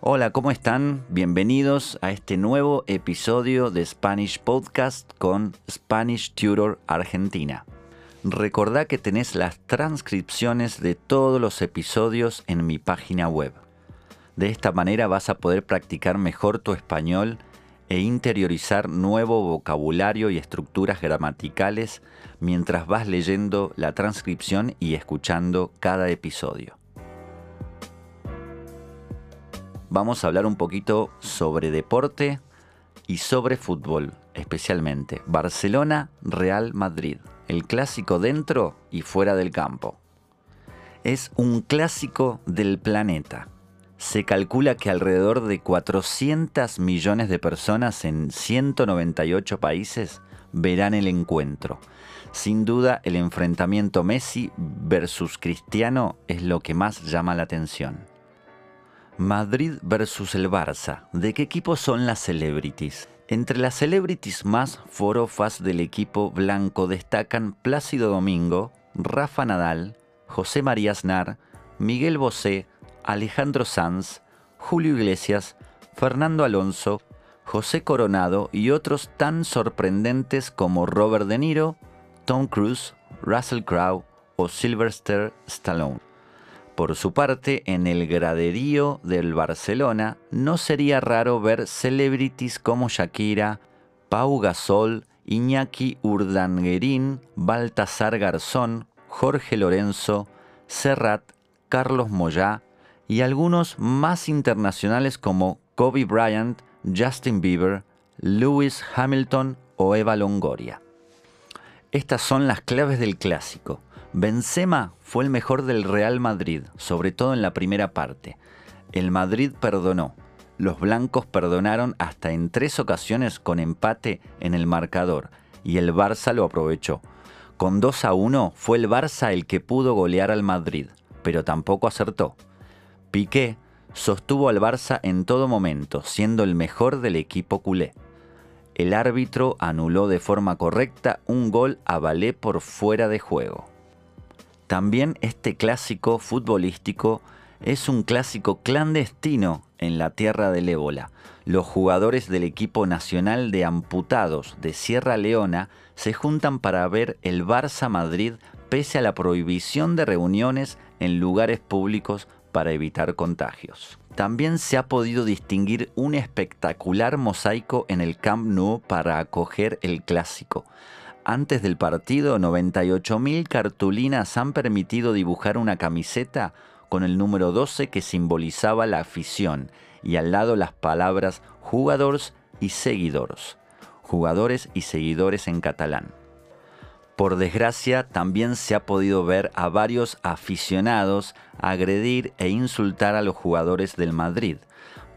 Hola, ¿cómo están? Bienvenidos a este nuevo episodio de Spanish Podcast con Spanish Tutor Argentina. Recordá que tenés las transcripciones de todos los episodios en mi página web. De esta manera vas a poder practicar mejor tu español e interiorizar nuevo vocabulario y estructuras gramaticales mientras vas leyendo la transcripción y escuchando cada episodio. Vamos a hablar un poquito sobre deporte y sobre fútbol, especialmente Barcelona, Real Madrid, el clásico dentro y fuera del campo. Es un clásico del planeta se calcula que alrededor de 400 millones de personas en 198 países verán el encuentro. Sin duda, el enfrentamiento Messi versus Cristiano es lo que más llama la atención. Madrid versus el Barça. ¿De qué equipo son las celebrities? Entre las celebrities más forofas del equipo blanco destacan Plácido Domingo, Rafa Nadal, José María Aznar, Miguel Bosé, Alejandro Sanz, Julio Iglesias, Fernando Alonso, José Coronado y otros tan sorprendentes como Robert De Niro, Tom Cruise, Russell Crowe o Sylvester Stallone. Por su parte, en el graderío del Barcelona no sería raro ver celebrities como Shakira, Pau Gasol, Iñaki Urdanguerín, Baltasar Garzón, Jorge Lorenzo, Serrat, Carlos Moyá, y algunos más internacionales como Kobe Bryant, Justin Bieber, Lewis Hamilton o Eva Longoria. Estas son las claves del clásico. Benzema fue el mejor del Real Madrid, sobre todo en la primera parte. El Madrid perdonó. Los blancos perdonaron hasta en tres ocasiones con empate en el marcador y el Barça lo aprovechó. Con 2 a 1 fue el Barça el que pudo golear al Madrid, pero tampoco acertó. Piqué sostuvo al Barça en todo momento, siendo el mejor del equipo culé. El árbitro anuló de forma correcta un gol a Balé por fuera de juego. También este clásico futbolístico es un clásico clandestino en la tierra del ébola. Los jugadores del equipo nacional de amputados de Sierra Leona se juntan para ver el Barça Madrid pese a la prohibición de reuniones en lugares públicos para evitar contagios. También se ha podido distinguir un espectacular mosaico en el Camp Nou para acoger el clásico. Antes del partido, 98.000 cartulinas han permitido dibujar una camiseta con el número 12 que simbolizaba la afición y al lado las palabras jugadores y seguidores, jugadores y seguidores en catalán. Por desgracia, también se ha podido ver a varios aficionados agredir e insultar a los jugadores del Madrid.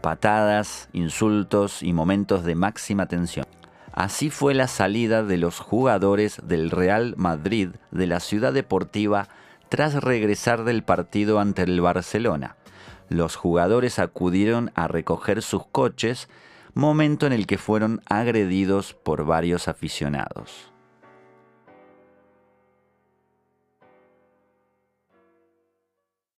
Patadas, insultos y momentos de máxima tensión. Así fue la salida de los jugadores del Real Madrid de la ciudad deportiva tras regresar del partido ante el Barcelona. Los jugadores acudieron a recoger sus coches, momento en el que fueron agredidos por varios aficionados.